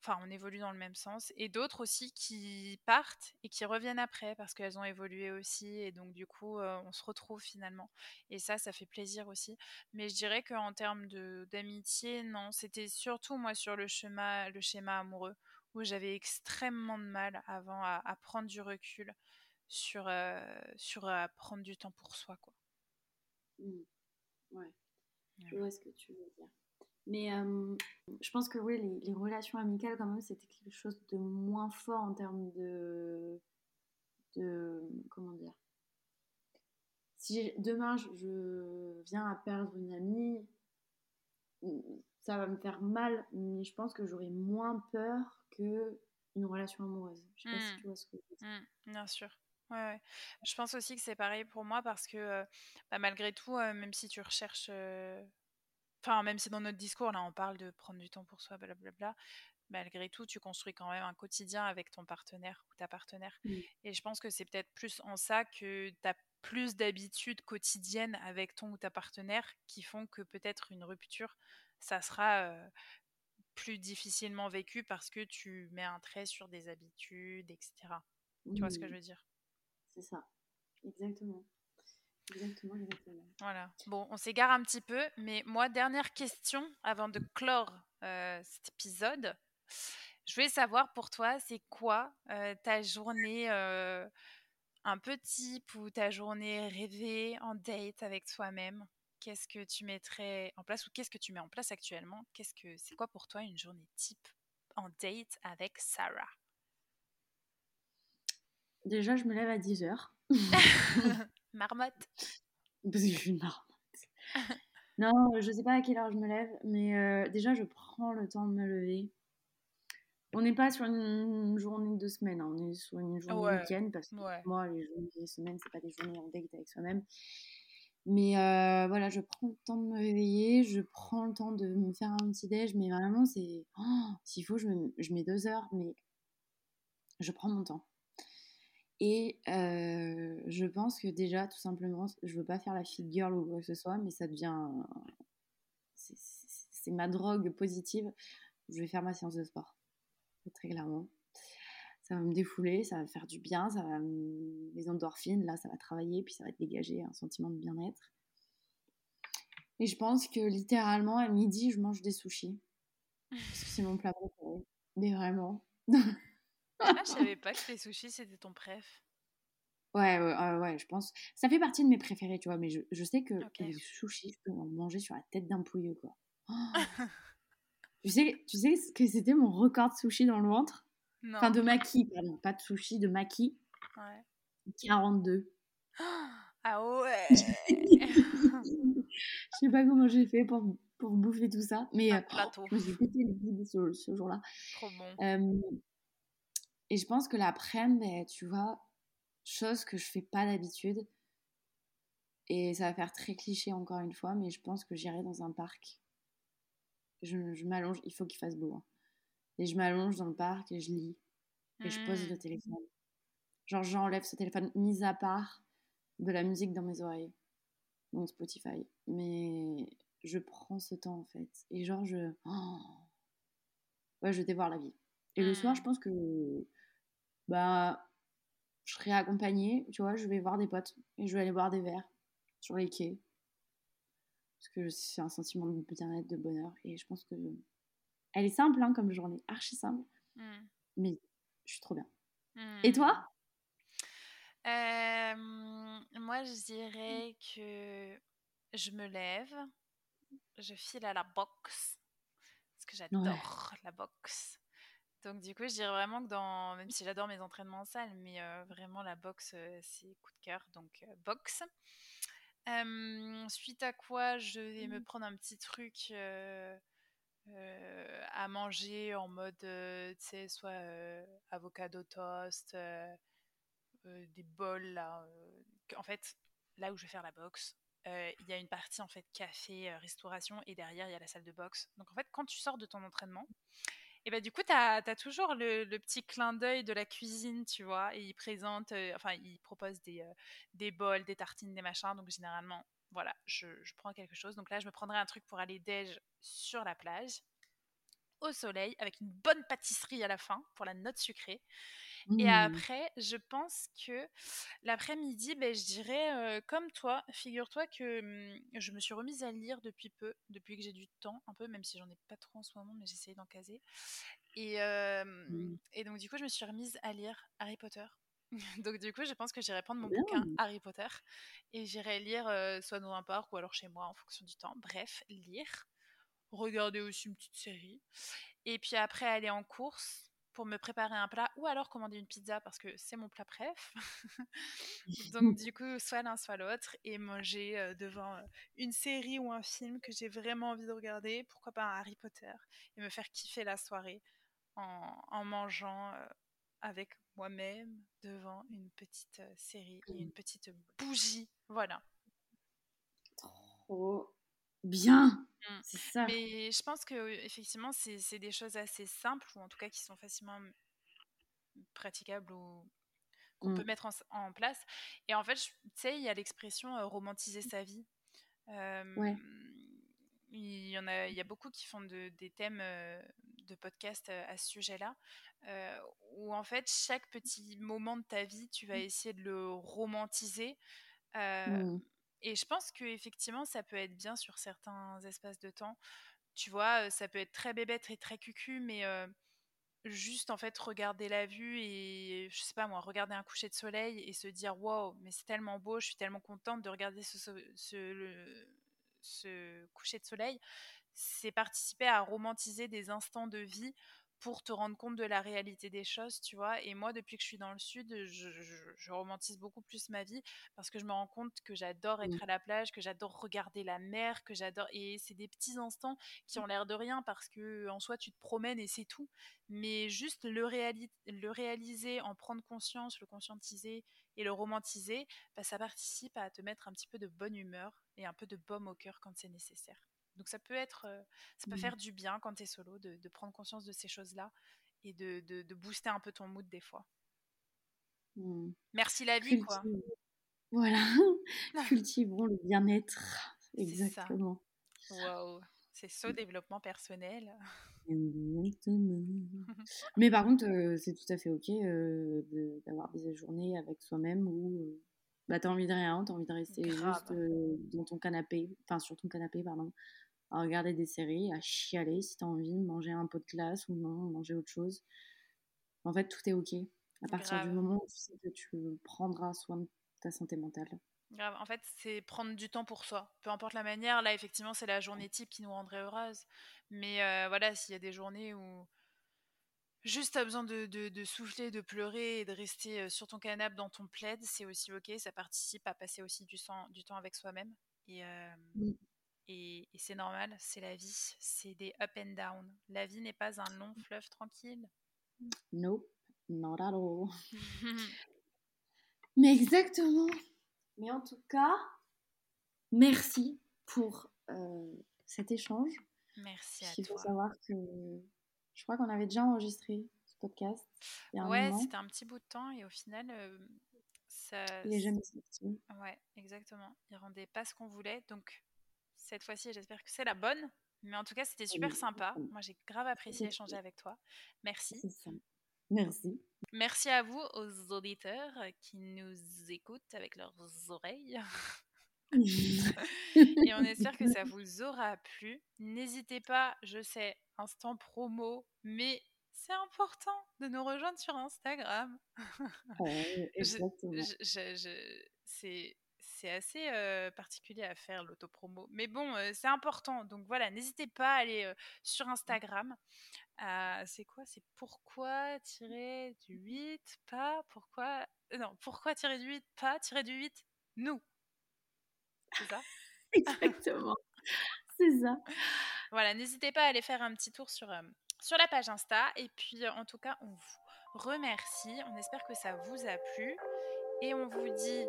Enfin, on évolue dans le même sens. Et d'autres aussi qui partent et qui reviennent après parce qu'elles ont évolué aussi. Et donc, du coup, on se retrouve finalement. Et ça, ça fait plaisir aussi. Mais je dirais qu'en termes d'amitié, non. C'était surtout moi sur le schéma, le schéma amoureux où j'avais extrêmement de mal avant à prendre du recul sur, euh, sur euh, prendre du temps pour soi. Quoi. Mmh. Ouais, je vois ce que tu veux dire. Mais je pense que oui, les, les, relations amicales, quand même, c'était quelque chose de moins fort en termes de. de comment dire? Si demain je, viens à perdre une amie, mmh, ça va me faire mal, mais je pense que j'aurai moins peur que une relation amoureuse. Je sais pas si mmh. tu vois ce que je veux dire. bien sûr. Ouais, Je pense aussi que c'est pareil pour moi parce que bah, malgré tout, même si tu recherches, enfin même si dans notre discours là on parle de prendre du temps pour soi, blablabla, malgré tout tu construis quand même un quotidien avec ton partenaire ou ta partenaire. Mmh. Et je pense que c'est peut-être plus en ça que tu as plus d'habitudes quotidiennes avec ton ou ta partenaire qui font que peut-être une rupture, ça sera plus difficilement vécu parce que tu mets un trait sur des habitudes, etc. Tu vois ce que je mmh. veux dire? C'est ça. Exactement. Exactement. Voilà. Bon, on s'égare un petit peu, mais moi, dernière question avant de clore euh, cet épisode. Je voulais savoir pour toi, c'est quoi euh, ta journée euh, un peu type ou ta journée rêvée en date avec toi-même? Qu'est-ce que tu mettrais en place ou qu'est-ce que tu mets en place actuellement? Qu'est-ce que c'est quoi pour toi une journée type en date avec Sarah? Déjà, je me lève à 10h. marmotte. Parce que je suis une marmotte. non, je sais pas à quelle heure je me lève, mais euh, déjà, je prends le temps de me lever. On n'est pas sur une journée de semaine, hein. on est sur une journée de week-end, parce que moi, les journées de semaine, c'est pas des journées en date avec soi-même. Mais euh, voilà, je prends le temps de me réveiller, je prends le temps de me faire un petit déj, mais vraiment, c'est. Oh, s'il faut, je, je mets deux heures, mais je prends mon temps. Et euh, je pense que déjà, tout simplement, je veux pas faire la fit girl ou quoi que ce soit, mais ça devient. C'est ma drogue positive. Je vais faire ma séance de sport, très clairement. ça va me défouler, ça va me faire du bien, ça va les endorphines, là, ça va travailler, puis ça va dégager un sentiment de bien-être. Et je pense que littéralement, à midi, je mange des sushis. Parce que c'est mon plat préféré. Mais vraiment. ah, je savais pas que les sushis, c'était ton préf. Ouais, ouais, ouais, je pense. Ça fait partie de mes préférés, tu vois, mais je, je sais que les sushis, je peux en manger sur la tête d'un pouilleux, quoi. tu, sais, tu sais que c'était mon record de sushi dans le ventre? Enfin, de maquis, pardon, pas de sushi, de maquis. Ouais. 42. Ah ouais Je sais pas comment j'ai fait pour, pour bouffer tout ça, mais euh, j'ai pété le vide ce, ce jour-là. Trop bon. Euh, et je pense que l'après-midi, ben, tu vois, chose que je fais pas d'habitude, et ça va faire très cliché encore une fois, mais je pense que j'irai dans un parc. Je, je m'allonge, il faut qu'il fasse beau. Hein. Et je m'allonge dans le parc et je lis. Et je pose le mmh. téléphone. Genre, j'enlève ce téléphone, mis à part de la musique dans mes oreilles. Donc Spotify. Mais je prends ce temps en fait. Et genre, je. Oh ouais, je dévore la vie. Et le soir, je mmh. pense que. Bah. Je serai accompagnée, tu vois, je vais voir des potes et je vais aller boire des verres sur les quais. Parce que c'est un sentiment de bien-être, de bonheur. Et je pense que elle est simple hein, comme journée, archi simple. Mmh. Mais je suis trop bien. Et toi? Euh, Moi, je dirais que je me lève, je file à la boxe, parce que j'adore la boxe. Donc du coup, je dirais vraiment que dans, même si j'adore mes entraînements en salle, mais euh, vraiment la boxe, euh, c'est coup de cœur, donc boxe. suite à quoi, je vais me mmh. prendre un petit truc euh, à manger en mode, euh, tu sais, soit euh, avocado toast, des bols là. en fait, là où je vais faire la boxe, il y a une partie en fait café, restauration et derrière il y a la salle de boxe. Donc en fait, quand tu sors de ton entraînement, et bah, du coup, tu as, toujours le, petit clin d'œil de la cuisine, tu vois. Et il présente, enfin, il propose des, des bols, des tartines, des machins. Donc généralement, voilà, je, prends quelque chose. Donc là, je me prendrai un truc pour aller déj sur la plage, au soleil, avec une bonne pâtisserie à la fin pour la note sucrée. Et mmh. après, je pense que l'après-midi, ben, je dirais, euh, comme toi, figure-toi que mmh, je me suis remise à lire depuis peu, depuis que j'ai du temps, un peu, même si j'en ai pas trop en ce moment, mais j'essaye d'en caser. Et, mmh. et donc, du coup, je me suis remise à lire Harry Potter. Donc du coup, je pense que j'irai prendre mon bouquin Harry Potter et j'irai lire euh, soit dans un parc ou alors chez moi en fonction du temps. Bref, lire, regarder aussi une petite série et puis après aller en course pour me préparer un plat ou alors commander une pizza parce que c'est mon plat préf. Donc du coup, soit l'un soit l'autre et manger euh, devant euh, une série ou un film que j'ai vraiment envie de regarder, pourquoi pas un Harry Potter et me faire kiffer la soirée en, en mangeant avec moi-même devant une petite euh, série et une petite bougie. Voilà. Trop bien. Mmh. C'est ça. Mais je pense que effectivement, c'est des choses assez simples ou en tout cas qui sont facilement praticables ou qu'on peut mmh. mettre en, place. Et en fait, tu sais, il y a l'expression euh, romantiser sa vie. ouais. Il y en a, il y a beaucoup qui font de, des thèmes euh, de podcast à ce sujet-là. Où en fait chaque petit moment de ta vie, tu vas mmh. essayer de le romantiser. Mmh. Et je pense que effectivement, ça peut être bien sur certains espaces de temps. Tu vois, ça peut être très bébête et très cucu, mais juste en fait regarder la vue et je sais pas moi, regarder un coucher de soleil et se dire wow, mais c'est tellement beau, je suis tellement contente de regarder ce, ce coucher de soleil. C'est participer à romantiser des instants de vie pour te rendre compte de la réalité des choses, tu vois. Et moi, depuis que je suis dans le sud, je, romantise beaucoup plus ma vie parce que je me rends compte que j'adore être mmh. à la plage, que j'adore regarder la mer, que j'adore. Et c'est des petits instants qui ont l'air de rien parce que en soi, tu te promènes et c'est tout. Mais juste le, le réaliser, en prendre conscience, le conscientiser et le romantiser, bah, ça participe à te mettre un petit peu de bonne humeur et un peu de baume au cœur quand c'est nécessaire. Donc ça peut être, ça peut mmh. faire du bien quand tu es solo de, prendre conscience de ces choses-là et de, de, booster un peu ton mood des fois. Mmh. Merci la vie, quoi. Voilà, cultivons le bien-être. Exactement. Waouh, c'est ce développement personnel. Mais par contre, euh, c'est tout à fait ok euh, d'avoir des journées avec soi-même où euh, bah, t'as envie de rien, t'as envie de rester juste dans ton canapé, enfin sur ton canapé, pardon, à regarder des séries, à chialer si t'as envie de manger un pot de glace ou non, manger autre chose. En fait, tout est ok. À partir du moment où tu sais que tu prendras soin de ta santé mentale. Grave. En fait, c'est prendre du temps pour soi. Peu importe la manière. Là, effectivement, c'est la journée type qui nous rendrait heureuse. Mais euh, voilà, s'il y a des journées où juste tu as besoin de, de, souffler, de pleurer et de rester euh, sur ton canapé dans ton plaid, c'est aussi ok. Ça participe à passer aussi du, du temps avec soi-même. Et, euh, et, et c'est normal, c'est la vie. C'est des up and down. La vie n'est pas un long fleuve tranquille. Nope, not at all. Mais exactement. Mais en tout cas, merci pour euh, cet échange. Merci à toi. Il faut savoir que je crois qu'on avait déjà enregistré ce podcast. ouais, c'était un petit bout de temps et au final, euh, ça. Il n'est jamais sorti. Ouais, exactement. Il rendait pas ce qu'on voulait. Donc, cette fois-ci, j'espère que c'est la bonne. Mais en tout cas, c'était super sympa. Moi, j'ai grave apprécié échanger avec toi. Merci. Merci. Merci à vous, aux auditeurs qui nous écoutent avec leurs oreilles. et on espère que ça vous aura plu. N'hésitez pas, je sais, instant promo, mais c'est important de nous rejoindre sur Instagram. c'est c'est assez euh, particulier à faire l'autopromo. Mais bon, euh, c'est important. Donc voilà, n'hésitez pas à aller euh, sur Instagram. c'est quoi? C'est pourquoi tirer du 8 pas Pourquoi Non, pourquoi tirer du 8 pas Tirer du 8 nous. C'est ça? Exactement. c'est ça. Voilà, n'hésitez pas à aller faire un petit tour sur, sur la page Insta. Et puis, en tout cas, on vous remercie. On espère que ça vous a plu. Et on vous dit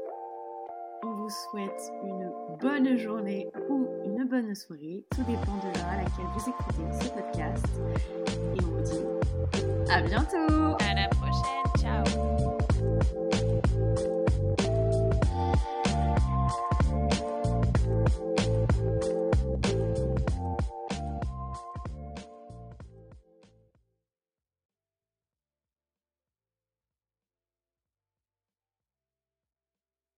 on vous souhaite une bonne journée ou une bonne soirée. Tout dépend de l'heure à laquelle vous écoutez ce podcast. Et on vous dit à bientôt À la prochaine. Ciao